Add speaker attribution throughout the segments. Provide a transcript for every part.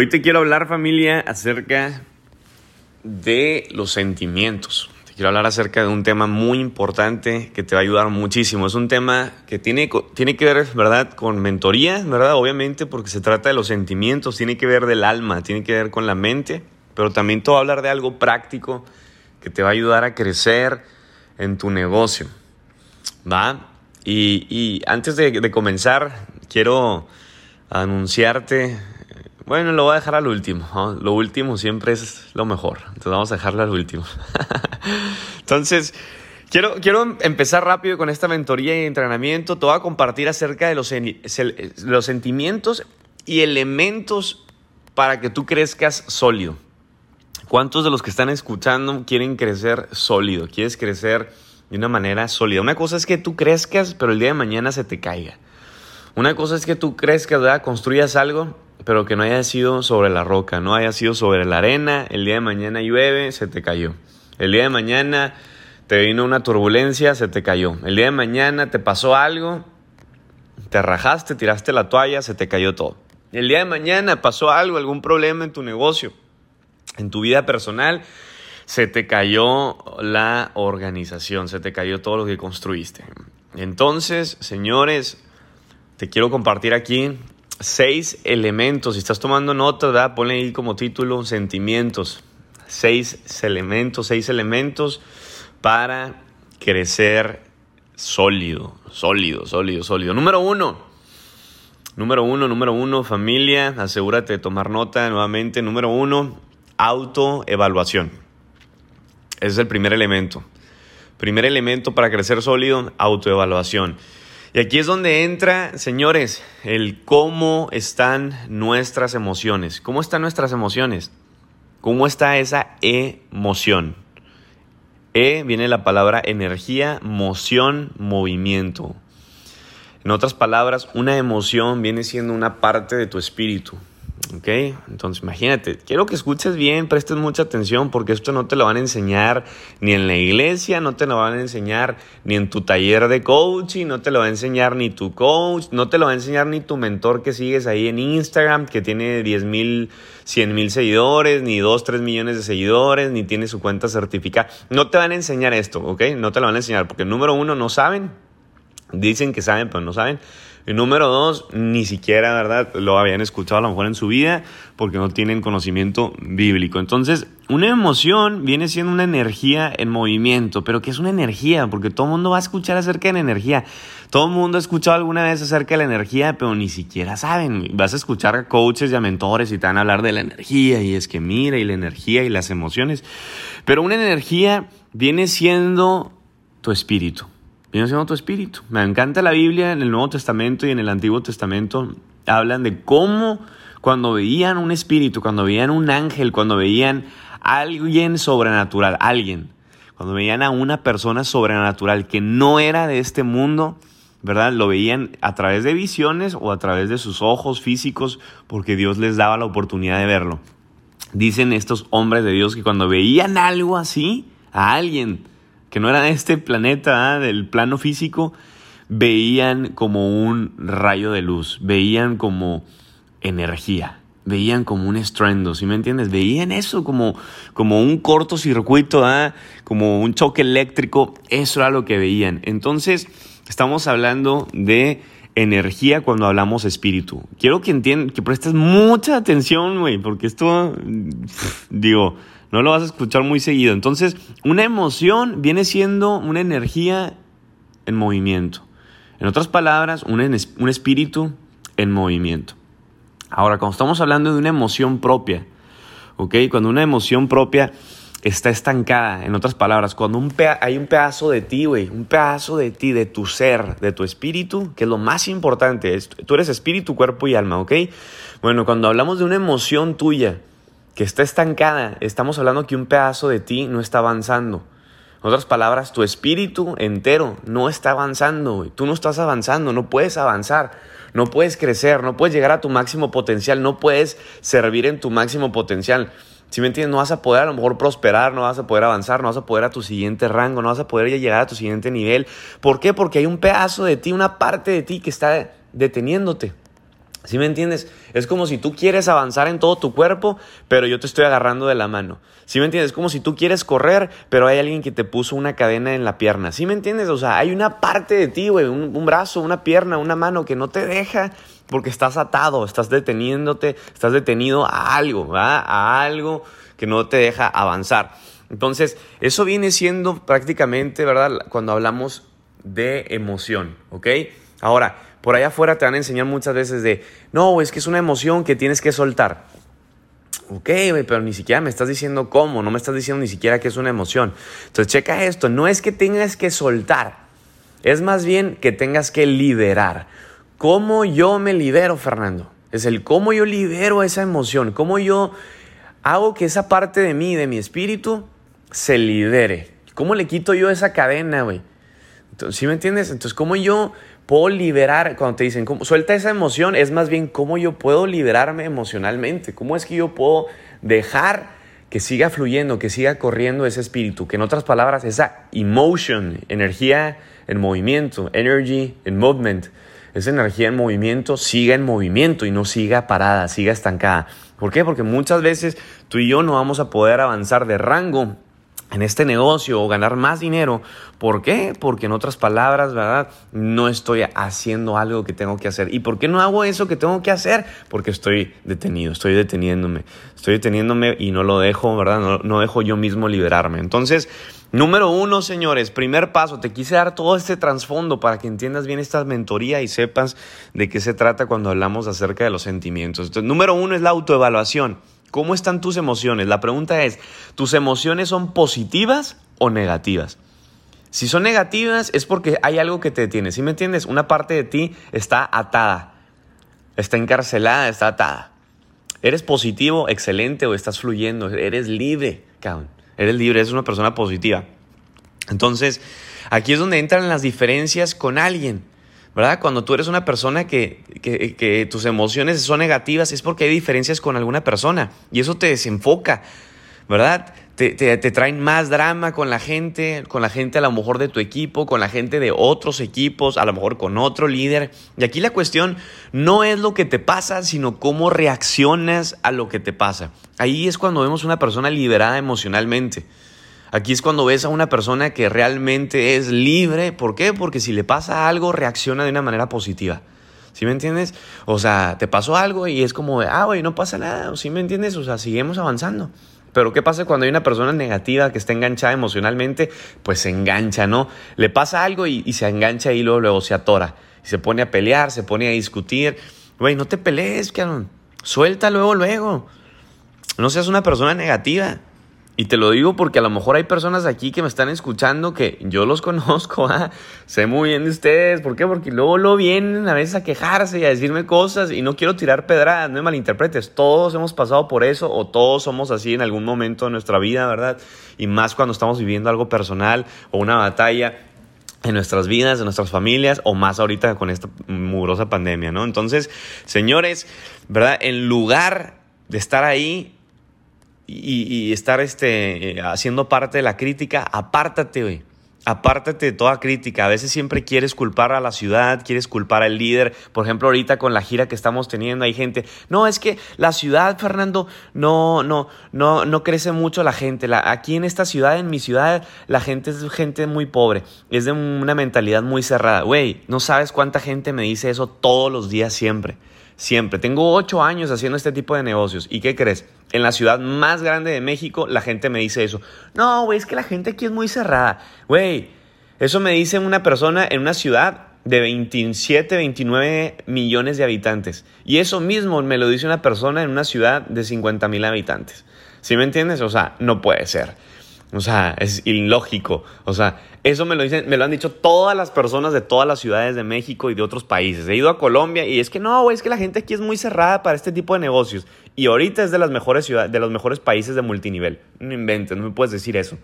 Speaker 1: Hoy te quiero hablar familia acerca de los sentimientos. Te quiero hablar acerca de un tema muy importante que te va a ayudar muchísimo. Es un tema que tiene, tiene que ver, ¿verdad?, con mentoría, ¿verdad? Obviamente porque se trata de los sentimientos, tiene que ver del alma, tiene que ver con la mente, pero también te voy a hablar de algo práctico que te va a ayudar a crecer en tu negocio. ¿Va? Y, antes de, comenzar, quiero anunciarte, bueno, lo voy a dejar al último, lo último siempre es lo mejor, entonces vamos a dejarlo al último. entonces, quiero, quiero empezar rápido con esta mentoría y entrenamiento, te voy a compartir acerca de los, los sentimientos y elementos para que tú crezcas sólido. ¿Cuántos de los que están escuchando quieren crecer sólido? ¿Quieres crecer de una manera sólida? Una cosa es que tú crezcas, pero el día de mañana se te caiga. Una cosa es que tú crezcas, ¿verdad? construyas algo, pero que no haya sido sobre la roca, no haya sido sobre la arena, el día de mañana llueve, se te cayó. El día de mañana te vino una turbulencia, se te cayó. El día de mañana te pasó algo, te rajaste, tiraste la toalla, se te cayó todo. El día de mañana pasó algo, algún problema en tu negocio, en tu vida personal, se te cayó la organización, se te cayó todo lo que construiste. Entonces, señores, te quiero compartir aquí seis elementos. Si estás tomando nota, ¿verdad? ponle ahí como título sentimientos. Seis elementos, seis elementos para crecer sólido, sólido, sólido, sólido. Número uno, número uno, número uno, familia, asegúrate de tomar nota nuevamente. Número uno, autoevaluación. Ese es el primer elemento. Primer elemento para crecer sólido, autoevaluación. Y aquí es donde entra, señores, el cómo están nuestras emociones. ¿Cómo están nuestras emociones? ¿Cómo está esa emoción? E viene la palabra energía, moción, movimiento. En otras palabras, una emoción viene siendo una parte de tu espíritu. ¿Ok? Entonces imagínate, quiero que escuches bien, prestes mucha atención porque esto no te lo van a enseñar ni en la iglesia, no te lo van a enseñar ni en tu taller de coaching, no te lo va a enseñar ni tu coach, no te lo va a enseñar ni tu mentor que sigues ahí en Instagram que tiene 10 mil, 100 mil seguidores, ni 2, 3 millones de seguidores, ni tiene su cuenta certificada. No te van a enseñar esto, ¿ok? No te lo van a enseñar porque número uno no saben, dicen que saben pero no saben. Y número dos, ni siquiera, ¿verdad? Lo habían escuchado a lo mejor en su vida porque no tienen conocimiento bíblico. Entonces, una emoción viene siendo una energía en movimiento, pero ¿qué es una energía? Porque todo el mundo va a escuchar acerca de la energía. Todo el mundo ha escuchado alguna vez acerca de la energía, pero ni siquiera saben. Vas a escuchar a coaches y a mentores y te van a hablar de la energía y es que mira y la energía y las emociones. Pero una energía viene siendo tu espíritu viene siendo tu espíritu. Me encanta la Biblia en el Nuevo Testamento y en el Antiguo Testamento. Hablan de cómo cuando veían un espíritu, cuando veían un ángel, cuando veían alguien sobrenatural, alguien, cuando veían a una persona sobrenatural que no era de este mundo, ¿verdad? Lo veían a través de visiones o a través de sus ojos físicos porque Dios les daba la oportunidad de verlo. Dicen estos hombres de Dios que cuando veían algo así, a alguien que no era este planeta, ¿ah? del plano físico, veían como un rayo de luz, veían como energía, veían como un estruendo, ¿sí me entiendes? Veían eso como, como un cortocircuito, ¿ah? como un choque eléctrico, eso era lo que veían. Entonces, estamos hablando de energía cuando hablamos espíritu. Quiero que entiendan, que prestes mucha atención, güey, porque esto, digo, no lo vas a escuchar muy seguido. Entonces, una emoción viene siendo una energía en movimiento. En otras palabras, un, un espíritu en movimiento. Ahora, cuando estamos hablando de una emoción propia, ¿ok? Cuando una emoción propia está estancada, en otras palabras, cuando un hay un pedazo de ti, güey, un pedazo de ti, de tu ser, de tu espíritu, que es lo más importante, tú eres espíritu, cuerpo y alma, ¿ok? Bueno, cuando hablamos de una emoción tuya, que está estancada, estamos hablando que un pedazo de ti no está avanzando. En otras palabras, tu espíritu entero no está avanzando. Tú no estás avanzando, no puedes avanzar, no puedes crecer, no puedes llegar a tu máximo potencial, no puedes servir en tu máximo potencial. Si me entiendes, no vas a poder a lo mejor prosperar, no vas a poder avanzar, no vas a poder a tu siguiente rango, no vas a poder llegar a tu siguiente nivel. ¿Por qué? Porque hay un pedazo de ti, una parte de ti que está deteniéndote. ¿Sí me entiendes? Es como si tú quieres avanzar en todo tu cuerpo, pero yo te estoy agarrando de la mano. ¿Sí me entiendes? Es como si tú quieres correr, pero hay alguien que te puso una cadena en la pierna. ¿Sí me entiendes? O sea, hay una parte de ti, güey, un, brazo, una pierna, una mano que no te deja porque estás atado, estás deteniéndote, estás detenido a algo, ¿va? A algo que no te deja avanzar. Entonces, eso viene siendo prácticamente, ¿verdad? Cuando hablamos de emoción, ¿ok? Ahora, por allá afuera te van a enseñar muchas veces de, no, es que es una emoción que tienes que soltar. Ok, pero ni siquiera me estás diciendo cómo, no me estás diciendo ni siquiera que es una emoción. Entonces, checa esto, no es que tengas que soltar, es más bien que tengas que liberar. ¿Cómo yo me libero, Fernando? Es el cómo yo libero esa emoción, cómo yo hago que esa parte de mí, de mi espíritu, se libere. ¿Cómo le quito yo esa cadena, güey? ¿Sí me entiendes? Entonces, ¿cómo yo puedo liberar, cuando te dicen, ¿cómo, suelta esa emoción, es más bien cómo yo puedo liberarme emocionalmente, cómo es que yo puedo dejar que siga fluyendo, que siga corriendo ese espíritu, que en otras palabras, esa emotion, energía en movimiento, energy in movement, esa energía en movimiento siga en movimiento y no siga parada, siga estancada. ¿Por qué? Porque muchas veces tú y yo no vamos a poder avanzar de rango en este negocio o ganar más dinero. ¿Por qué? Porque en otras palabras, ¿verdad? No estoy haciendo algo que tengo que hacer. ¿Y por qué no hago eso que tengo que hacer? Porque estoy detenido, estoy deteniéndome. Estoy deteniéndome y no lo dejo, ¿verdad? No, dejo yo mismo liberarme. Entonces, número uno, señores, primer paso, te quise dar todo este trasfondo para que entiendas bien esta mentoría y sepas de qué se trata cuando hablamos acerca de los sentimientos. Entonces, número uno es la autoevaluación. ¿Cómo están tus emociones? La pregunta es, ¿tus emociones son positivas o negativas? Si son negativas es porque hay algo que te detiene. ¿Sí me entiendes? Una parte de ti está atada, está encarcelada, está atada. ¿Eres positivo, excelente o estás fluyendo? Eres libre, cabrón. Eres libre, eres una persona positiva. Entonces, aquí es donde entran las diferencias con alguien. ¿verdad? Cuando tú eres una persona que, que, tus emociones son negativas es porque hay diferencias con alguna persona y eso te desenfoca, ¿verdad? Te, traen más drama con la gente, con la gente a lo mejor de tu equipo, con la gente de otros equipos, a lo mejor con otro líder. Y aquí la cuestión no es lo que te pasa, sino cómo reaccionas a lo que te pasa. Ahí es cuando vemos una persona liberada emocionalmente. Aquí es cuando ves a una persona que realmente es libre. ¿Por qué? Porque si le pasa algo, reacciona de una manera positiva. ¿Sí me entiendes? O sea, te pasó algo y es como, ah, güey, no pasa nada. ¿Sí me entiendes? O sea, seguimos avanzando. Pero ¿qué pasa cuando hay una persona negativa que está enganchada emocionalmente? Pues se engancha, ¿no? Le pasa algo y, se engancha y luego, luego se atora. Y se pone a pelear, se pone a discutir. Güey, no te pelees, cabrón. Suelta luego, luego. No seas una persona negativa. Y te lo digo porque a lo mejor hay personas aquí que me están escuchando que yo los conozco, ¿ah? sé muy bien de ustedes. ¿Por qué? Porque luego lo vienen a veces a quejarse y a decirme cosas y no quiero tirar pedradas, no me malinterpretes. Todos hemos pasado por eso o todos somos así en algún momento de nuestra vida, ¿verdad? Y más cuando estamos viviendo algo personal o una batalla en nuestras vidas, en nuestras familias, o más ahorita con esta mugrosa pandemia, ¿no? Entonces, señores, ¿verdad? En lugar de estar ahí y, estar este, eh, haciendo parte de la crítica, apártate, güey. Apártate de toda crítica. A veces siempre quieres culpar a la ciudad, quieres culpar al líder. Por ejemplo, ahorita con la gira que estamos teniendo, hay gente. No, es que la ciudad, Fernando, no, no, no, no crece mucho la gente. La, aquí en esta ciudad, en mi ciudad, la gente es gente muy pobre. Es de una mentalidad muy cerrada. Güey, no sabes cuánta gente me dice eso todos los días siempre. Siempre. Tengo ocho años haciendo este tipo de negocios. ¿Y qué crees? En la ciudad más grande de México, la gente me dice eso. No, güey, es que la gente aquí es muy cerrada. Güey, eso me dice una persona en una ciudad de 27, 29 millones de habitantes. Y eso mismo me lo dice una persona en una ciudad de 50 mil habitantes. ¿Sí me entiendes? O sea, no puede ser. O sea, es ilógico. O sea, eso me lo, dicen, me lo han dicho todas las personas de todas las ciudades de México y de otros países. He ido a Colombia y es que no, güey, es que la gente aquí es muy cerrada para este tipo de negocios. Y ahorita es de las mejores ciudades, de los mejores países de multinivel. No inventes, no me puedes decir eso.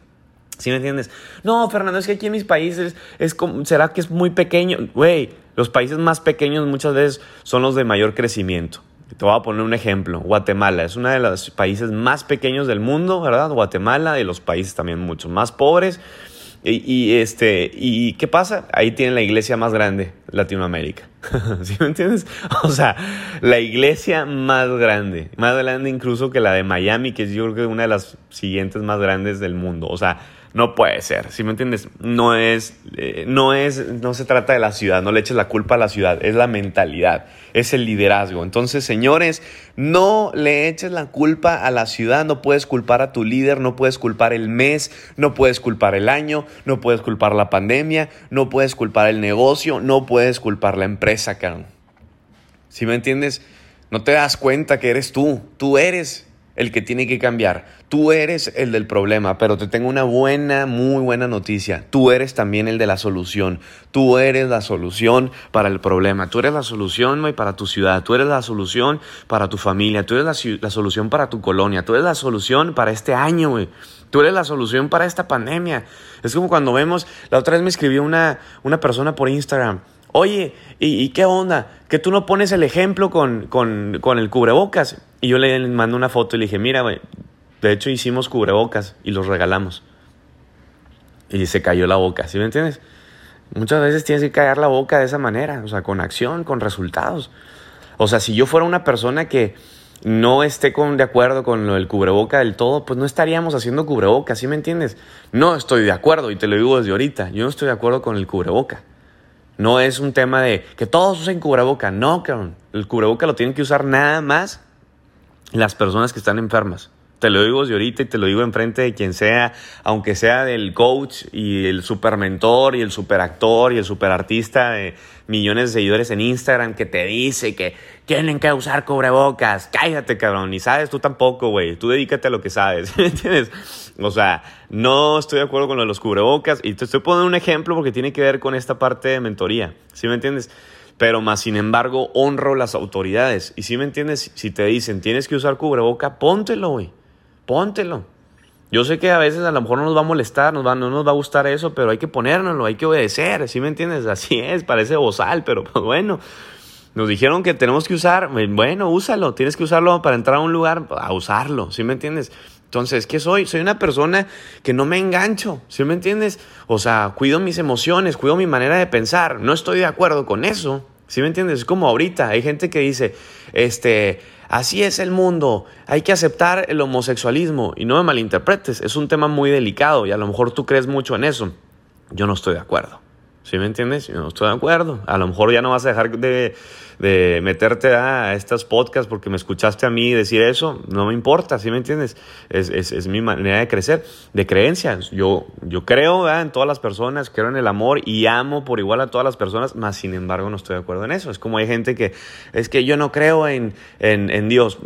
Speaker 1: ¿Sí me entiendes? No, Fernando, es que aquí en mis países es como, ¿será que es muy pequeño? Güey, los países más pequeños muchas veces son los de mayor crecimiento. Te voy a poner un ejemplo. Guatemala es uno de los países más pequeños del mundo, ¿verdad? Guatemala, y los países también mucho más pobres. Y, este, ¿Y qué pasa? Ahí tienen la iglesia más grande, Latinoamérica. ¿Sí me entiendes? O sea, la iglesia más grande, más grande incluso que la de Miami, que es yo creo que una de las siguientes más grandes del mundo. O sea, no puede ser, ¿sí me entiendes? No es, eh, no es, no se trata de la ciudad, no le eches la culpa a la ciudad, es la mentalidad, es el liderazgo. Entonces, señores, no le eches la culpa a la ciudad, no puedes culpar a tu líder, no puedes culpar el mes, no puedes culpar el año, no puedes culpar la pandemia, no puedes culpar el negocio, no puedes culpar la empresa, cabrón. ¿Sí me entiendes? No te das cuenta que eres tú, tú eres el que tiene que cambiar. Tú eres el del problema, pero te tengo una buena, muy buena noticia. Tú eres también el de la solución. Tú eres la solución para el problema. Tú eres la solución para tu ciudad. Tú eres la solución para tu familia. Tú eres la, solución para tu colonia. Tú eres la solución para este año, güey. Tú eres la solución para esta pandemia. Es como cuando vemos, la otra vez me escribió una, una persona por Instagram oye, ¿y, qué onda? Que tú no pones el ejemplo con, el cubrebocas. Y yo le mando una foto y le dije, mira, güey, de hecho hicimos cubrebocas y los regalamos. Y se cayó la boca, ¿sí me entiendes? Muchas veces tienes que callar la boca de esa manera, o sea, con acción, con resultados. O sea, si yo fuera una persona que no esté con, de acuerdo con lo del cubreboca del todo, pues no estaríamos haciendo cubreboca, ¿sí me entiendes? No estoy de acuerdo, y te lo digo desde ahorita, yo no estoy de acuerdo con el cubreboca. No es un tema de que todos usen cubreboca. No, cabrón. El cubreboca lo tienen que usar nada más las personas que están enfermas. Te lo digo desde ahorita y te lo digo enfrente de quien sea, aunque sea del coach y el super mentor y el super actor y el super artista de millones de seguidores en Instagram que te dice que tienen que usar cubrebocas. Cállate, cabrón. Ni sabes tú tampoco, güey. Tú dedícate a lo que sabes. ¿Me entiendes? O sea, no estoy de acuerdo con lo de los cubrebocas y te estoy poniendo un ejemplo porque tiene que ver con esta parte de mentoría. ¿Sí me entiendes? Pero más sin embargo, honro las autoridades. Y si me entiendes, si te dicen tienes que usar cubreboca, póntelo, güey. Póntelo. Yo sé que a veces a lo mejor no nos va a molestar, nos va, no nos va a gustar eso, pero hay que ponérnoslo, hay que obedecer, ¿sí me entiendes? Así es, parece bozal, pero pues bueno. Nos dijeron que tenemos que usar, bueno, úsalo, tienes que usarlo para entrar a un lugar, a usarlo, ¿sí me entiendes? Entonces, ¿qué soy? Soy una persona que no me engancho, ¿sí me entiendes? O sea, cuido mis emociones, cuido mi manera de pensar, no estoy de acuerdo con eso, ¿sí me entiendes? Es como ahorita, hay gente que dice, este, así es el mundo, hay que aceptar el homosexualismo y no me malinterpretes, es un tema muy delicado y a lo mejor tú crees mucho en eso, yo no estoy de acuerdo. ¿Sí me entiendes? Yo no estoy de acuerdo. A lo mejor ya no vas a dejar de, de meterte a estas podcasts porque me escuchaste a mí decir eso. No me importa, ¿sí me entiendes? Es, es, es mi manera de crecer, de creencias. Yo, yo creo en todas las personas, creo en el amor y amo por igual a todas las personas, más sin embargo no estoy de acuerdo en eso. Es como hay gente que es que yo no creo en, en, en Dios.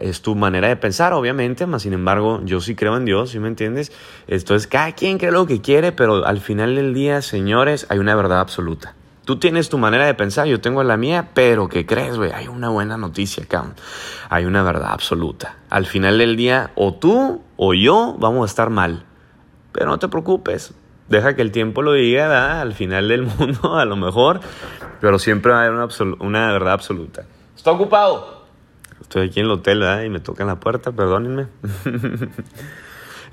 Speaker 1: Es tu manera de pensar, obviamente, más sin embargo yo sí creo en Dios, ¿sí me entiendes? Entonces cada quien cree lo que quiere, pero al final del día, señores, hay una verdad absoluta. Tú tienes tu manera de pensar, yo tengo la mía, pero ¿qué crees, güey? Hay una buena noticia acá. Hay una verdad absoluta. Al final del día, o tú o yo vamos a estar mal. Pero no te preocupes. Deja que el tiempo lo diga, Al final del mundo, a lo mejor. Pero siempre va a haber una, una verdad absoluta. ¿Está ocupado? Estoy aquí en el hotel, ¿verdad? Y me tocan la puerta, perdónenme.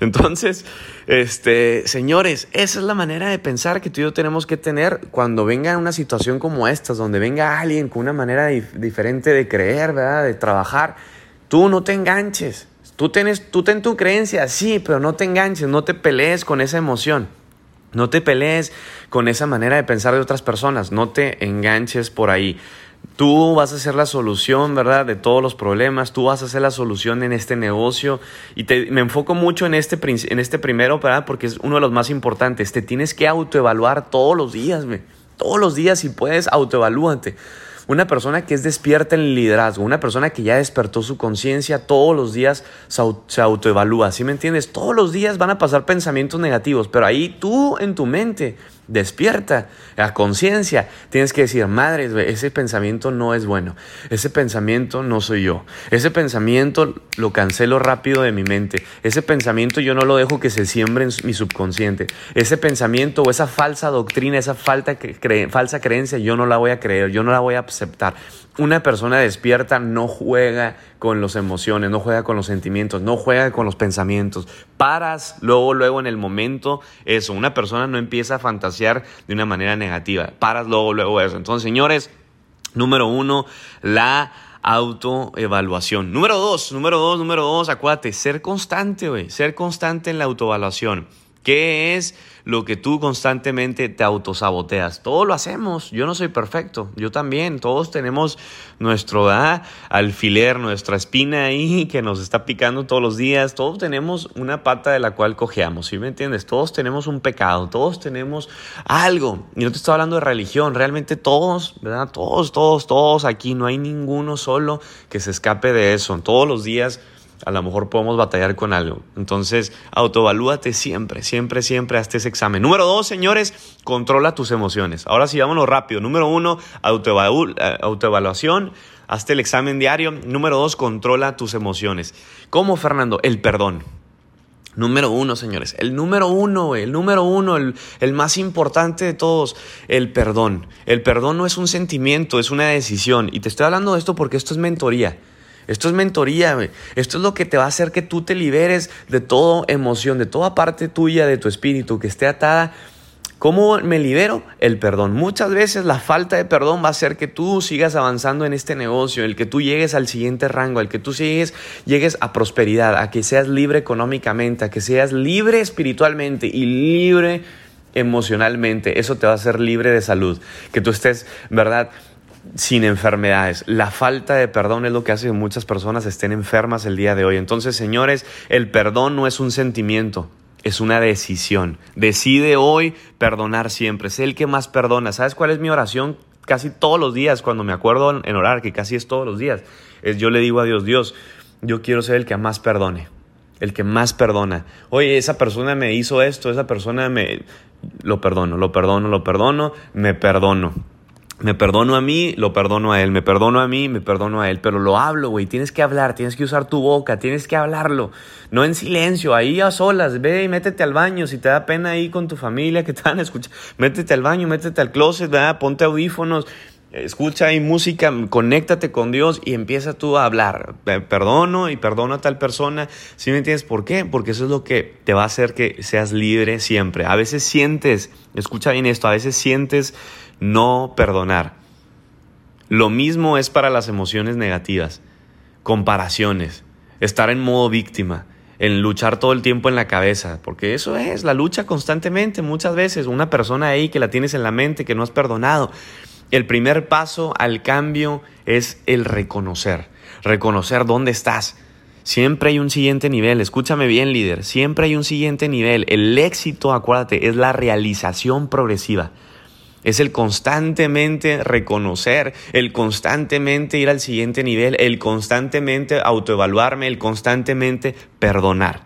Speaker 1: Entonces, este, señores, esa es la manera de pensar que tú y yo tenemos que tener cuando venga una situación como esta, donde venga alguien con una manera diferente de creer, ¿verdad? De trabajar. Tú no te enganches. Tú, tienes, tú ten tu creencia, sí, pero no te enganches, no te pelees con esa emoción. No te pelees con esa manera de pensar de otras personas, no te enganches por ahí. Tú vas a ser la solución, ¿verdad? De todos los problemas. Tú vas a ser la solución en este negocio. Y te, me enfoco mucho en este, en este primero, ¿verdad? Porque es uno de los más importantes. Te tienes que autoevaluar todos los días, güey. Todos los días, si puedes, autoevalúate. Una persona que es despierta en liderazgo, una persona que ya despertó su conciencia, todos los días se, autoevalúa. ¿Sí me entiendes? Todos los días van a pasar pensamientos negativos, pero ahí tú en tu mente despierta la conciencia. Tienes que decir, madre, ese pensamiento no es bueno. Ese pensamiento no soy yo. Ese pensamiento lo cancelo rápido de mi mente. Ese pensamiento yo no lo dejo que se siembre en mi subconsciente. Ese pensamiento o esa falsa doctrina, esa falta falsa creencia, yo no la voy a creer, yo no la voy a aceptar. Una persona despierta no juega con las emociones, no juega con los sentimientos, no juega con los pensamientos. Paras luego, luego en el momento eso. Una persona no empieza a fantasear de una manera negativa. Paras luego, luego eso. Entonces, señores, número uno, la autoevaluación. Número dos, número dos, número dos, acuérdate, ser constante, güey. Ser constante en la autoevaluación. ¿Qué es lo que tú constantemente te autosaboteas? Todo lo hacemos. Yo no soy perfecto. Yo también. Todos tenemos nuestro alfiler, nuestra espina ahí que nos está picando todos los días. Todos tenemos una pata de la cual cojeamos. ¿Sí me entiendes? Todos tenemos un pecado. Todos tenemos algo. Y no te estoy hablando de religión. Realmente todos, ¿verdad? Todos, todos, todos aquí. No hay ninguno solo que se escape de eso. Todos los días a lo mejor podemos batallar con algo. Entonces, autoevalúate siempre, siempre, siempre hazte ese examen. Número dos, señores, controla tus emociones. Ahora sí, vámonos rápido. Número uno, eh, autoevaluación. Hazte el examen diario. Número dos, controla tus emociones. ¿Cómo, Fernando? El perdón. Número uno, señores. El número uno, el número uno, el, el, más importante de todos, el perdón. El perdón no es un sentimiento, es una decisión. Y te estoy hablando de esto porque esto es mentoría. Esto es mentoría, Esto es lo que te va a hacer que tú te liberes de toda emoción, de toda parte tuya de tu espíritu que esté atada. ¿Cómo me libero? El perdón. Muchas veces la falta de perdón va a hacer que tú sigas avanzando en este negocio, el que tú llegues al siguiente rango, el que tú llegues, llegues a prosperidad, a que seas libre económicamente, a que seas libre espiritualmente y libre emocionalmente. Eso te va a hacer libre de salud. Que tú estés, ¿verdad? Sin enfermedades. La falta de perdón es lo que hace que muchas personas estén enfermas el día de hoy. Entonces, señores, el perdón no es un sentimiento, es una decisión. Decide hoy perdonar siempre. Sé el que más perdona. ¿Sabes cuál es mi oración? Casi todos los días, cuando me acuerdo en orar, que casi es todos los días, es yo le digo a Dios, Dios, yo quiero ser el que más perdone, el que más perdona. Oye, esa persona me hizo esto, esa persona me... Lo perdono, lo perdono, lo perdono, me perdono. Me perdono a mí, lo perdono a él, me perdono a mí, me perdono a él, pero lo hablo, güey, tienes que hablar, tienes que usar tu boca, tienes que hablarlo, no en silencio, ahí a solas, ve y métete al baño, si te da pena ahí con tu familia que te van métete al baño, métete al closet, ponte audífonos, escucha ahí música, conéctate con Dios y empieza tú a hablar, perdono y perdono a tal persona, ¿sí me entiendes por qué? Porque eso es lo que te va a hacer que seas libre siempre, a veces sientes, escucha bien esto, a veces sientes no perdonar. Lo mismo es para las emociones negativas, comparaciones, estar en modo víctima, en luchar todo el tiempo en la cabeza, porque eso es la lucha constantemente, muchas veces, una persona ahí que la tienes en la mente, que no has perdonado. El primer paso al cambio es el reconocer, reconocer dónde estás. Siempre hay un siguiente nivel, escúchame bien líder, siempre hay un siguiente nivel. El éxito, acuérdate, es la realización progresiva. Es el constantemente reconocer, el constantemente ir al siguiente nivel, el constantemente autoevaluarme, el constantemente perdonar.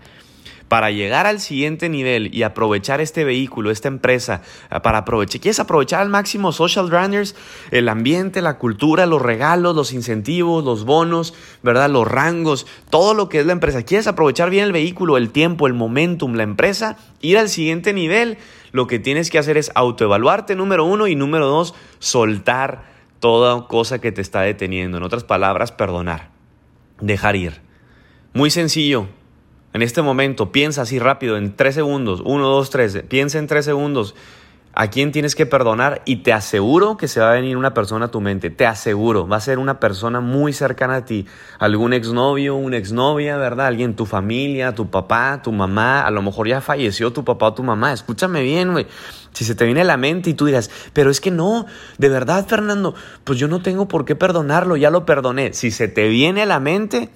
Speaker 1: Para llegar al siguiente nivel y aprovechar este vehículo, esta empresa, eh, para aprovechar, ¿quieres aprovechar al máximo social runners? El ambiente, la cultura, los regalos, los incentivos, los bonos, ¿verdad? Los rangos, todo lo que es la empresa. ¿Quieres aprovechar bien el vehículo, el tiempo, el momentum, la empresa? Ir al siguiente nivel lo que tienes que hacer es autoevaluarte, número uno, y número dos, soltar toda cosa que te está deteniendo. En otras palabras, perdonar, dejar ir. Muy sencillo. En este momento, piensa así rápido, en tres segundos, uno, dos, tres, piensa en tres segundos a quién tienes que perdonar y te aseguro que se va a venir una persona a tu mente, te aseguro, va a ser una persona muy cercana a ti, algún exnovio, una exnovia, ¿verdad? Alguien, tu familia, tu papá, tu mamá, a lo mejor ya falleció tu papá o tu mamá, escúchame bien, güey. Si se te viene a la mente y tú dirás, pero es que no, de verdad, Fernando, pues yo no tengo por qué perdonarlo, ya lo perdoné. Si se te viene a la mente,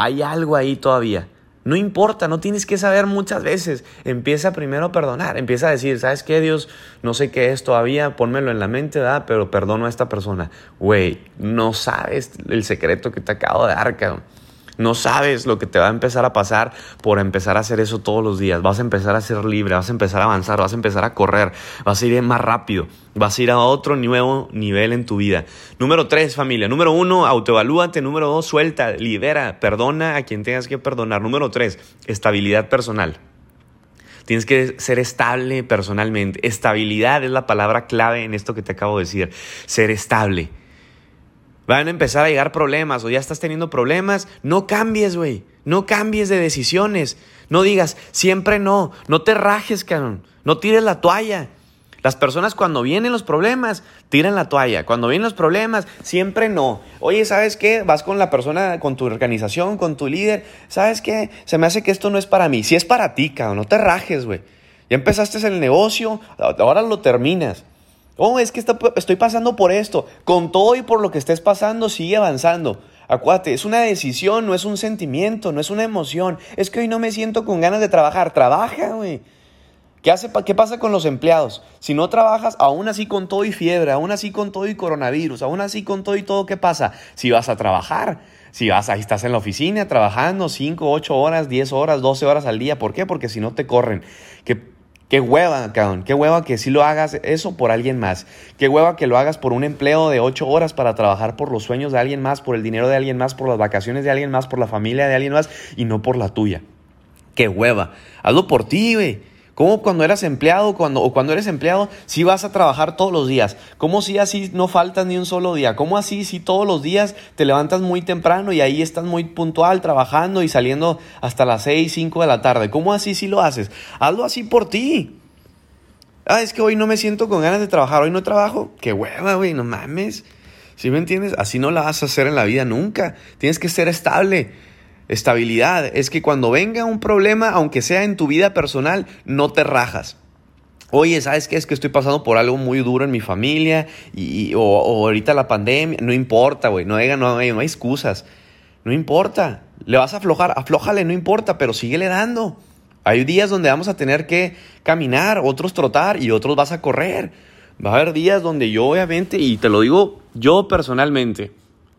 Speaker 1: hay algo ahí todavía. No importa, no tienes que saber muchas veces. Empieza primero a perdonar, empieza a decir, ¿sabes qué, Dios? No sé qué es todavía, pónmelo en la mente, ¿verdad? Pero perdono a esta persona. Güey, no sabes el secreto que te acabo de dar, cabrón. No sabes lo que te va a empezar a pasar por empezar a hacer eso todos los días. Vas a empezar a ser libre, vas a empezar a avanzar, vas a empezar a correr, vas a ir más rápido, vas a ir a otro nuevo nivel en tu vida. Número tres, familia. Número uno, autoevalúate. Número dos, suelta, libera, perdona a quien tengas que perdonar. Número tres, estabilidad personal. Tienes que ser estable personalmente. Estabilidad es la palabra clave en esto que te acabo de decir. Ser estable. Van a empezar a llegar problemas o ya estás teniendo problemas, no cambies, güey. No cambies de decisiones. No digas, siempre no. No te rajes, cabrón. No tires la toalla. Las personas cuando vienen los problemas, tiran la toalla. Cuando vienen los problemas, siempre no. Oye, ¿sabes qué? Vas con la persona, con tu organización, con tu líder. ¿Sabes qué? Se me hace que esto no es para mí. Si es para ti, cabrón. No te rajes, güey. Ya empezaste el negocio, ahora lo terminas. Oh, es que estoy pasando por esto. Con todo y por lo que estés pasando, sigue avanzando. Acuérdate, es una decisión, no es un sentimiento, no es una emoción. Es que hoy no me siento con ganas de trabajar. Trabaja, güey. ¿Qué, hace, ¿Qué pasa con los empleados? Si no trabajas, aún así con todo y fiebre, aún así con todo y coronavirus, aún así con todo y todo, ¿qué pasa? Si vas a trabajar, si vas ahí estás en la oficina trabajando 5, 8 horas, 10 horas, 12 horas al día, ¿por qué? Porque si no te corren. Que Qué hueva, cabrón. Qué hueva que si lo hagas eso por alguien más. Qué hueva que lo hagas por un empleo de ocho horas para trabajar por los sueños de alguien más, por el dinero de alguien más, por las vacaciones de alguien más, por la familia de alguien más y no por la tuya. Qué hueva. Hazlo por ti, güey. ¿Cómo cuando eras empleado cuando, o cuando eres empleado si vas a trabajar todos los días? ¿Cómo si así no faltas ni un solo día? ¿Cómo así si todos los días te levantas muy temprano y ahí estás muy puntual trabajando y saliendo hasta las 6, 5 de la tarde? ¿Cómo así si lo haces? Hazlo así por ti. Ah, es que hoy no me siento con ganas de trabajar, hoy no trabajo. Qué hueva, güey, no mames. ¿Sí me entiendes? Así no la vas a hacer en la vida nunca. Tienes que ser estable. Estabilidad es que cuando venga un problema, aunque sea en tu vida personal, no te rajas. Oye, ¿sabes qué? Es que estoy pasando por algo muy duro en mi familia y, o, ahorita la pandemia. No importa, güey. No hay, no, no hay excusas. No importa. Le vas a aflojar, aflójale, no importa, pero síguele dando. Hay días donde vamos a tener que caminar, otros trotar y otros vas a correr. Va a haber días donde yo obviamente, y te lo digo yo personalmente,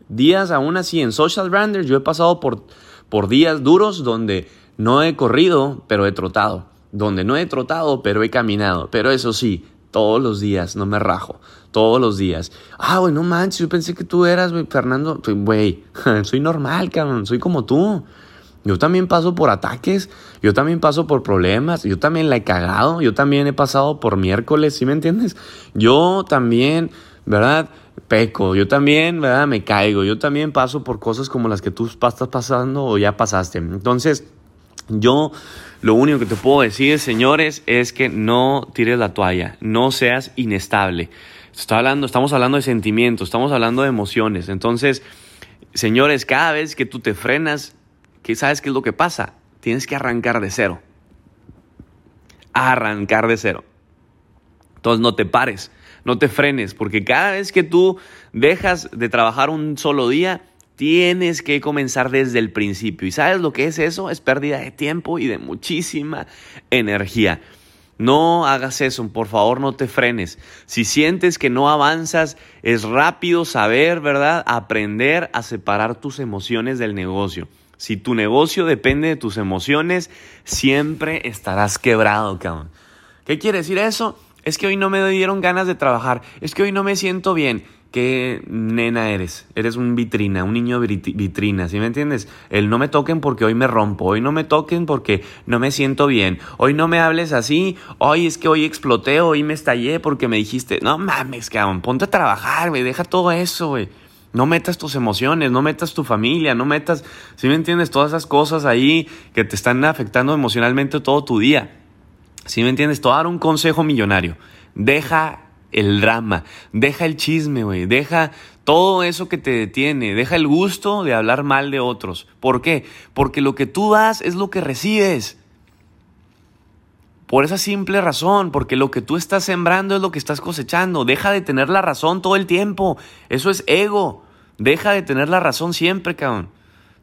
Speaker 1: días aún así en Social Branders, yo he pasado por por días duros donde no he corrido, pero he trotado, donde no he trotado, pero he caminado, pero eso sí, todos los días, no me rajo, todos los días. Ah, güey, no manches, yo pensé que tú eras, güey, Fernando, güey, soy normal, cabrón, soy como tú. Yo también paso por ataques, yo también paso por problemas, yo también la he cagado, yo también he pasado por miércoles, ¿sí me entiendes? Yo también, ¿verdad? Peco, yo también, ¿verdad? Me caigo, yo también paso por cosas como las que tú estás pasando o ya pasaste. Entonces, yo lo único que te puedo decir, señores, es que no tires la toalla, no seas inestable. Hablando, estamos hablando de sentimientos, estamos hablando de emociones. Entonces, señores, cada vez que tú te frenas, ¿qué sabes qué es lo que pasa? Tienes que arrancar de cero. Arrancar de cero. Entonces no te pares no te frenes, porque cada vez que tú dejas de trabajar un solo día, tienes que comenzar desde el principio. ¿Y sabes lo que es eso? Es pérdida de tiempo y de muchísima energía. No hagas eso, por favor no te frenes. Si sientes que no avanzas, es rápido saber, ¿verdad? Aprender a separar tus emociones del negocio. Si tu negocio depende de tus emociones, siempre estarás quebrado, cabrón. ¿Qué quiere decir eso? Es que hoy no me dieron ganas de trabajar. Es que hoy no me siento bien. ¿Qué nena eres? Eres un vitrina, un niño vitrina, ¿sí me entiendes? El no me toquen porque hoy me rompo, hoy no me toquen porque no me siento bien, hoy no me hables así, hoy es que hoy exploté, hoy me estallé porque me dijiste, no mames, cabrón, ponte a trabajar, güey, deja todo eso, güey. No metas tus emociones, no metas tu familia, no metas, ¿sí me entiendes? Todas esas cosas ahí que te están afectando emocionalmente todo tu día. Si me entiendes? Te voy a dar un consejo millonario. Deja el drama, deja el chisme, güey, deja todo eso que te detiene, deja el gusto de hablar mal de otros. ¿Por qué? Porque lo que tú das es lo que recibes. Por esa simple razón, porque lo que tú estás sembrando es lo que estás cosechando. Deja de tener la razón todo el tiempo. Eso es ego. Deja de tener la razón siempre, cabrón.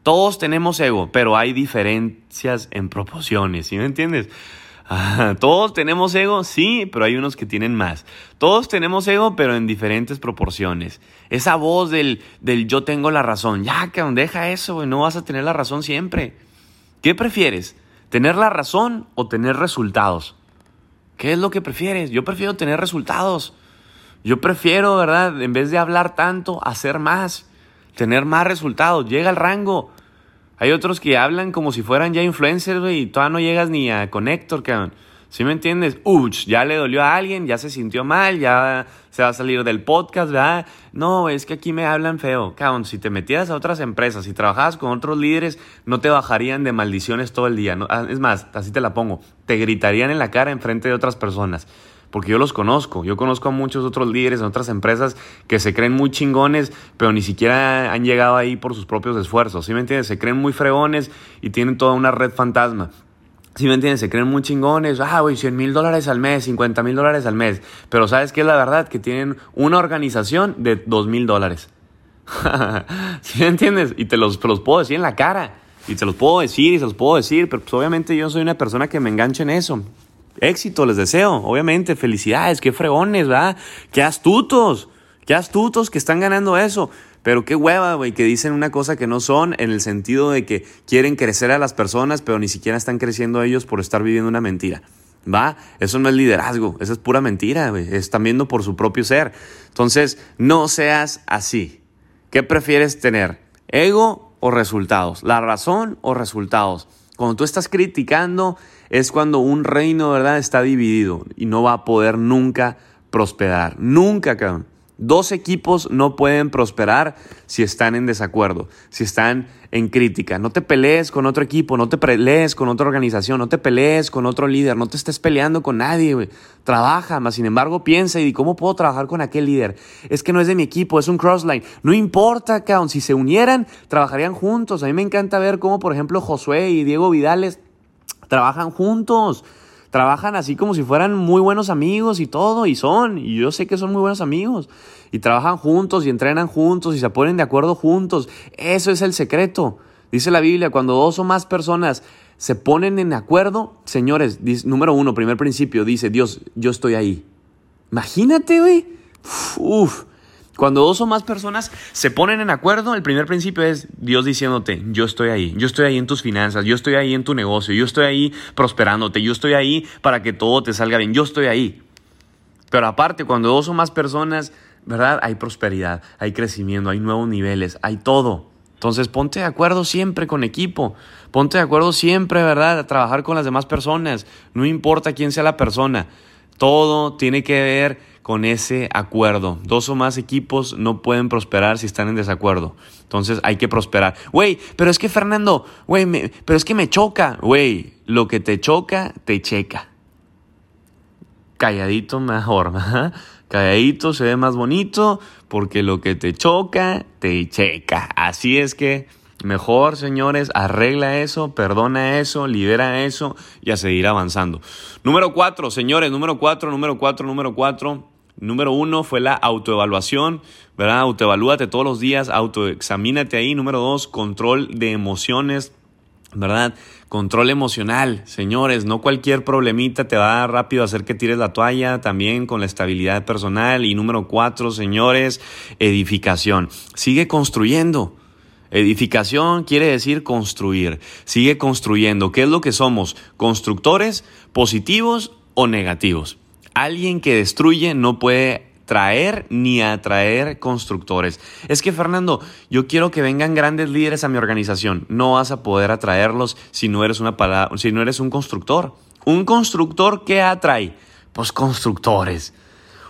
Speaker 1: Todos tenemos ego, pero hay diferencias en proporciones, ¿sí me entiendes? Todos tenemos ego, sí, pero hay unos que tienen más. Todos tenemos ego, pero en diferentes proporciones. Esa voz del, del yo tengo la razón. Ya, cabrón, deja eso, No vas a tener la razón siempre. ¿Qué prefieres? ¿Tener la razón o tener resultados? ¿Qué es lo que prefieres? Yo prefiero tener resultados. Yo prefiero, ¿verdad? En vez de hablar tanto, hacer más. Tener más resultados. Llega al rango. Hay otros que hablan como si fueran ya influencers, güey, y todavía no llegas ni a Connector, cabrón. ¿Sí me entiendes? Uch, ya le dolió a alguien, ya se sintió mal, ya se va a salir del podcast, ¿verdad? No, es que aquí me hablan feo. Cabrón, si te metieras a otras empresas, si trabajabas con otros líderes, no te bajarían de maldiciones todo el día. Ah, es más, así te la pongo, te gritarían en la cara en frente de otras personas. Porque yo los conozco, yo conozco a muchos otros líderes en otras empresas que se creen muy chingones, pero ni siquiera han llegado ahí por sus propios esfuerzos, ¿sí me entiendes? Se creen muy fregones y tienen toda una red fantasma. ¿Sí me entiendes? Se creen muy chingones. Ah, güey, 100 mil dólares al mes, 50 mil dólares al mes. Pero ¿sabes qué es la verdad? Que tienen una organización de 2 mil dólares. ¿Sí me entiendes? Y te los, los puedo decir en la cara. Y te los puedo decir y se los puedo decir. Pero pues obviamente yo soy una persona que me engancha en eso. Éxito les deseo, obviamente. Felicidades, qué fregones, ¿verdad? Qué astutos. Qué astutos que están ganando eso. Pero qué hueva, güey, que dicen una cosa que no son en el sentido de que quieren crecer a las personas, pero ni siquiera están creciendo ellos por estar viviendo una mentira. ¿Va? Eso no es liderazgo, eso es pura mentira, güey. Están viendo por su propio ser. Entonces, no seas así. ¿Qué prefieres tener? ¿Ego o resultados? ¿La razón o resultados? Cuando tú estás criticando es cuando un reino, ¿verdad?, está dividido y no va a poder nunca prosperar. Nunca, cabrón. Dos equipos no pueden prosperar si están en desacuerdo, si están en crítica. No te pelees con otro equipo, no te pelees con otra organización, no te pelees con otro líder, no te estés peleando con nadie. Trabaja, más sin embargo piensa y ¿cómo puedo trabajar con aquel líder? Es que no es de mi equipo, es un crossline. No importa, cabrón, si se unieran, trabajarían juntos. A mí me encanta ver cómo, por ejemplo, Josué y Diego Vidales trabajan juntos trabajan así como si fueran muy buenos amigos y todo, y son, y yo sé que son muy buenos amigos, y trabajan juntos y entrenan juntos y se ponen de acuerdo juntos. Eso es el secreto. Dice la Biblia, cuando dos o más personas se ponen en acuerdo, señores, número uno, primer principio, dice Dios, yo estoy ahí. Imagínate, güey. Uf, cuando dos o más personas se ponen en acuerdo, el primer principio es Dios diciéndote, yo estoy ahí, yo estoy ahí en tus finanzas, yo estoy ahí en tu negocio, yo estoy ahí prosperándote, yo estoy ahí para que todo te salga bien, yo estoy ahí. Pero aparte, cuando dos o más personas, ¿verdad? Hay prosperidad, hay crecimiento, hay nuevos niveles, hay todo. Entonces ponte de acuerdo siempre con equipo, ponte de acuerdo siempre, ¿verdad? A trabajar con las demás personas, no importa quién sea la persona, todo tiene que ver con ese acuerdo. Dos o más equipos no pueden prosperar si están en desacuerdo. Entonces hay que prosperar. Güey, pero es que Fernando, güey, pero es que me choca. Güey, lo que te choca, te checa. Calladito mejor. Calladito se ve más bonito porque lo que te choca, te checa. Así es que Mejor, señores, arregla eso, perdona eso, libera eso y a seguir avanzando. Número cuatro, señores, número cuatro, número cuatro, número cuatro. Número uno fue la autoevaluación, ¿verdad? Autoevalúate todos los días, autoexamínate ahí. Número dos, control de emociones, ¿verdad? Control emocional, señores, no cualquier problemita te va rápido a hacer que tires la toalla, también con la estabilidad personal. Y número cuatro, señores, edificación. Sigue construyendo. Edificación quiere decir construir. Sigue construyendo. ¿Qué es lo que somos? ¿Constructores positivos o negativos? Alguien que destruye no puede traer ni atraer constructores. Es que Fernando, yo quiero que vengan grandes líderes a mi organización. No vas a poder atraerlos si no eres una si no eres un constructor. Un constructor que atrae, pues constructores.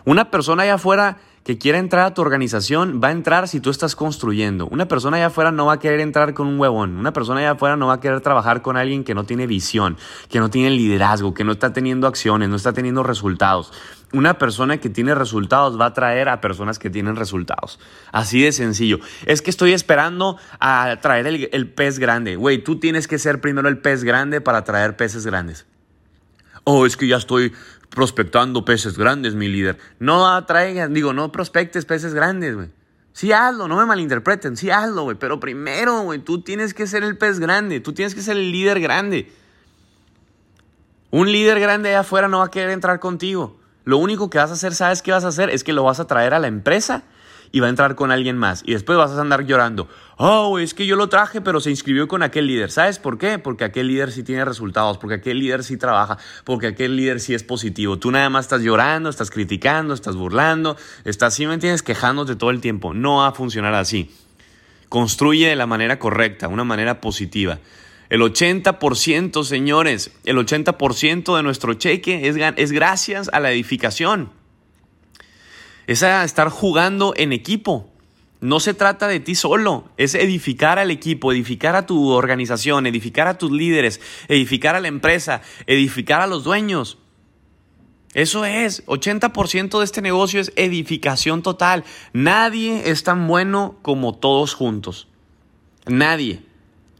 Speaker 1: Una persona allá afuera que quiera entrar a tu organización va a entrar si tú estás construyendo. Una persona allá afuera no va a querer entrar con un huevón. Una persona allá afuera no va a querer trabajar con alguien que no tiene visión, que no tiene liderazgo, que no está teniendo acciones, no está teniendo resultados. Una persona que tiene resultados va a traer a personas que tienen resultados. Así de sencillo. Es que estoy esperando a traer el, el pez grande. Güey, tú tienes que ser primero el pez grande para traer peces grandes. Oh, es que ya estoy prospectando peces grandes, mi líder. No atraigan, digo, no prospectes peces grandes, güey. Sí hazlo, no me malinterpreten, sí hazlo, güey. Pero primero, güey, tú tienes que ser el pez grande, tú tienes que ser el líder grande. Un líder grande allá afuera no va a querer entrar contigo. Lo único que vas a hacer, ¿sabes qué vas a hacer? Es que lo vas a traer a la empresa y va a entrar con alguien más. Y después vas a andar llorando. Oh, es que yo lo traje, pero se inscribió con aquel líder. ¿Sabes por qué? Porque aquel líder sí tiene resultados, porque aquel líder sí trabaja, porque aquel líder sí es positivo. Tú nada más estás llorando, estás criticando, estás burlando, estás, si me entiendes, quejándote todo el tiempo. No va a funcionar así. Construye de la manera correcta, una manera positiva. El 80%, señores, el 80% de nuestro cheque es, es gracias a la edificación. Es a estar jugando en equipo. No se trata de ti solo, es edificar al equipo, edificar a tu organización, edificar a tus líderes, edificar a la empresa, edificar a los dueños. Eso es, 80% de este negocio es edificación total. Nadie es tan bueno como todos juntos. Nadie.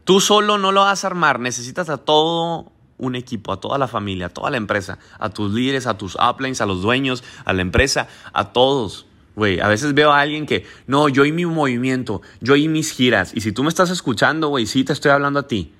Speaker 1: Tú solo no lo vas a armar, necesitas a todo un equipo, a toda la familia, a toda la empresa, a tus líderes, a tus uplines, a los dueños, a la empresa, a todos. Güey, a veces veo a alguien que, no, yo y mi movimiento, yo y mis giras. Y si tú me estás escuchando, güey, sí te estoy hablando a ti.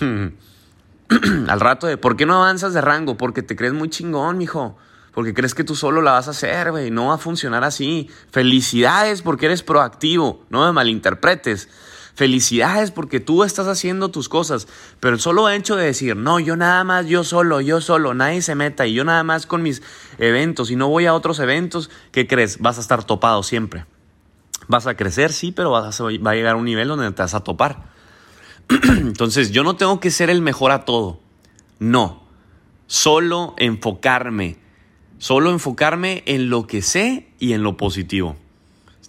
Speaker 1: Al rato de, ¿por qué no avanzas de rango? Porque te crees muy chingón, mijo. Porque crees que tú solo la vas a hacer, güey. No va a funcionar así. Felicidades porque eres proactivo. No me malinterpretes. Felicidades porque tú estás haciendo tus cosas. Pero el solo hecho de decir, no, yo nada más, yo solo, yo solo, nadie se meta y yo nada más con mis eventos y no voy a otros eventos, ¿qué crees? Vas a estar topado siempre. Vas a crecer, sí, pero vas a, va a llegar a un nivel donde te vas a topar. Entonces, yo no tengo que ser el mejor a todo. No. Solo enfocarme. Solo enfocarme en lo que sé y en lo positivo.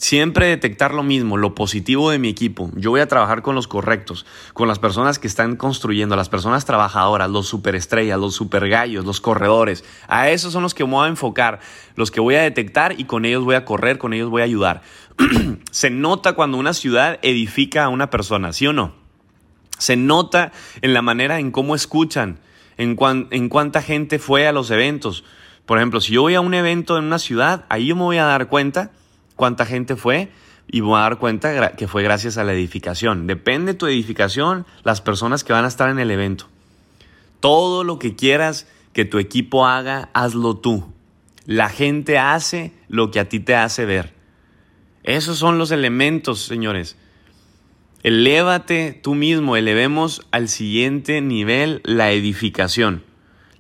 Speaker 1: Siempre detectar lo mismo, lo positivo de mi equipo. Yo voy a trabajar con los correctos, con las personas que están construyendo, las personas trabajadoras, los superestrellas, los supergallos, los corredores. A esos son los que voy a enfocar, los que voy a detectar y con ellos voy a correr, con ellos voy a ayudar. Se nota cuando una ciudad edifica a una persona, ¿sí o no? Se nota en la manera en cómo escuchan, en, en cuánta gente fue a los eventos. Por ejemplo, si yo voy a un evento en una ciudad, ahí yo me voy a dar cuenta cuánta gente fue y voy a dar cuenta que fue gracias a la edificación. Depende de tu edificación, las personas que van a estar en el evento. Todo lo que quieras que tu equipo haga, hazlo tú. La gente hace lo que a ti te hace ver. Esos son los elementos, señores. Elévate tú mismo, elevemos al siguiente nivel la edificación.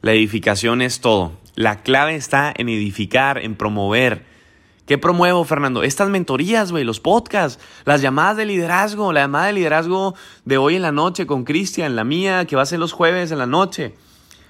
Speaker 1: La edificación es todo. La clave está en edificar, en promover, ¿Qué promuevo, Fernando? Estas mentorías, güey, los podcasts, las llamadas de liderazgo, la llamada de liderazgo de hoy en la noche con Cristian, la mía, que va a ser los jueves en la noche.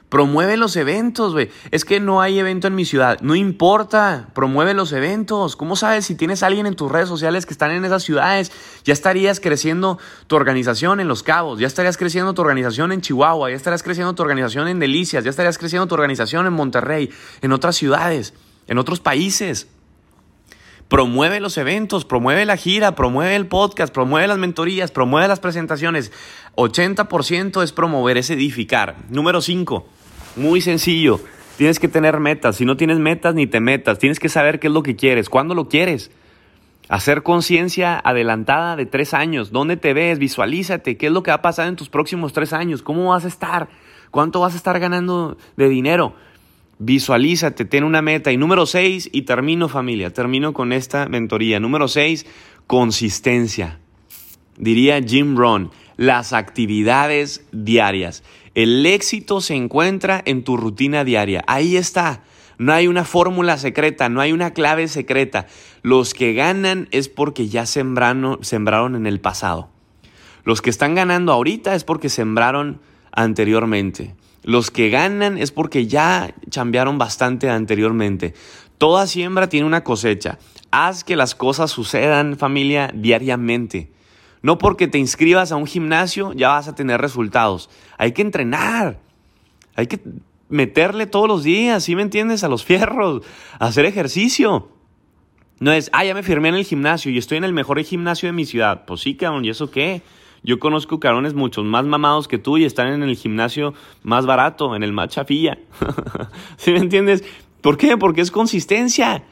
Speaker 1: Promueve los eventos, güey. Es que no hay evento en mi ciudad. No importa. Promueve los eventos. ¿Cómo sabes si tienes a alguien en tus redes sociales que están en esas ciudades? Ya estarías creciendo tu organización en Los Cabos. Ya estarías creciendo tu organización en Chihuahua. Ya estarías creciendo tu organización en Delicias. Ya estarías creciendo tu organización en Monterrey. En otras ciudades. En otros países. Promueve los eventos, promueve la gira, promueve el podcast, promueve las mentorías, promueve las presentaciones. 80% es promover, es edificar. Número 5, muy sencillo. Tienes que tener metas. Si no tienes metas, ni te metas. Tienes que saber qué es lo que quieres, cuándo lo quieres. Hacer conciencia adelantada de tres años. ¿Dónde te ves? Visualízate. ¿Qué es lo que va a pasar en tus próximos tres años? ¿Cómo vas a estar? ¿Cuánto vas a estar ganando de dinero? Visualízate, ten una meta. Y número seis, y termino familia, termino con esta mentoría. Número seis, consistencia. Diría Jim Rohn, las actividades diarias. El éxito se encuentra en tu rutina diaria. Ahí está. No hay una fórmula secreta, no hay una clave secreta. Los que ganan es porque ya sembraron, sembraron en el pasado. Los que están ganando ahorita es porque sembraron anteriormente. Los que ganan es porque ya chambearon bastante anteriormente. Toda siembra tiene una cosecha. Haz que las cosas sucedan, familia, diariamente. No porque te inscribas a un gimnasio ya vas a tener resultados. Hay que entrenar. Hay que meterle todos los días, ¿sí me entiendes? A los fierros, hacer ejercicio. No es, ah, ya me firmé en el gimnasio y estoy en el mejor gimnasio de mi ciudad. Pues sí, cabrón, ¿y eso qué? Yo conozco carones muchos más mamados que tú y están en el gimnasio más barato, en el más chafilla. ¿Sí me entiendes? ¿Por qué? Porque es consistencia.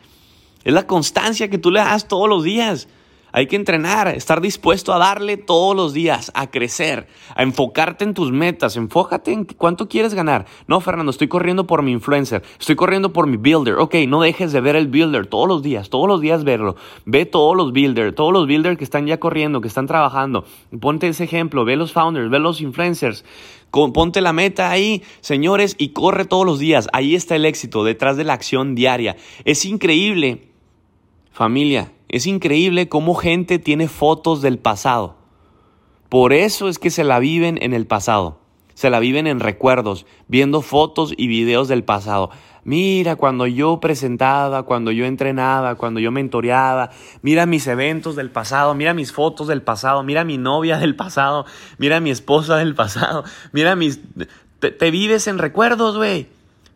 Speaker 1: Es la constancia que tú le das todos los días. Hay que entrenar, estar dispuesto a darle todos los días, a crecer, a enfocarte en tus metas, enfócate en cuánto quieres ganar. No, Fernando, estoy corriendo por mi influencer, estoy corriendo por mi builder. Ok, no dejes de ver el builder todos los días, todos los días verlo. Ve todos los builders, todos los builders que están ya corriendo, que están trabajando. Ponte ese ejemplo, ve los founders, ve los influencers. Ponte la meta ahí, señores, y corre todos los días. Ahí está el éxito, detrás de la acción diaria. Es increíble, familia, es increíble cómo gente tiene fotos del pasado. Por eso es que se la viven en el pasado. Se la viven en recuerdos, viendo fotos y videos del pasado. Mira, cuando yo presentaba, cuando yo entrenaba, cuando yo mentoreaba, mira mis eventos del pasado, mira mis fotos del pasado, mira mi novia del pasado, mira mi esposa del pasado, mira mis... Te, vives en recuerdos, güey.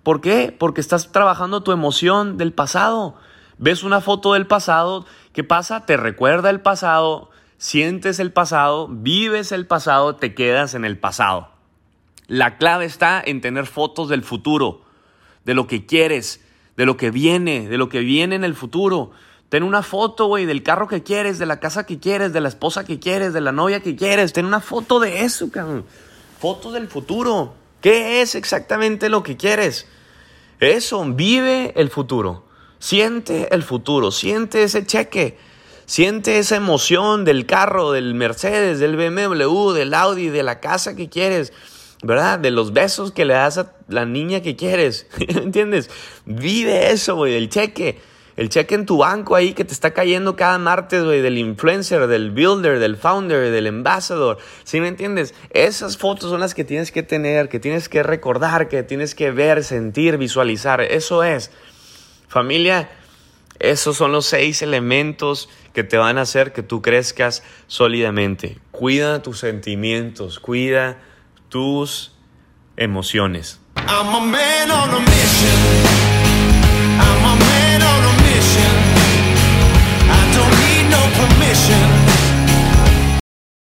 Speaker 1: ¿Por qué? Porque estás trabajando tu emoción del pasado. Ves una foto del pasado, ¿qué pasa? Te recuerda el pasado, sientes el pasado, vives el pasado, te quedas en el pasado. La clave está en tener fotos del futuro de lo que quieres, de lo que viene, de lo que viene en el futuro. Ten una foto, güey, del carro que quieres, de la casa que quieres, de la esposa que quieres, de la novia que quieres. Ten una foto de eso, cabrón. Fotos del futuro. ¿Qué es exactamente lo que quieres? Eso, vive el futuro. Siente el futuro, siente ese cheque. Siente esa emoción del carro, del Mercedes, del BMW, del Audi, de la casa que quieres. ¿verdad? De los besos que le das a la niña que quieres, ¿entiendes? Vive eso, güey, el cheque. El cheque en tu banco ahí que te está cayendo cada martes, güey, del influencer, del builder, del founder, del ambassador. ¿Sí me entiendes? Esas fotos son las que tienes que tener, que tienes que recordar, que tienes que ver, sentir, visualizar. Eso es. Familia, esos son los seis elementos que te van a hacer que tú crezcas sólidamente. Cuida tus sentimientos, cuida tus emociones.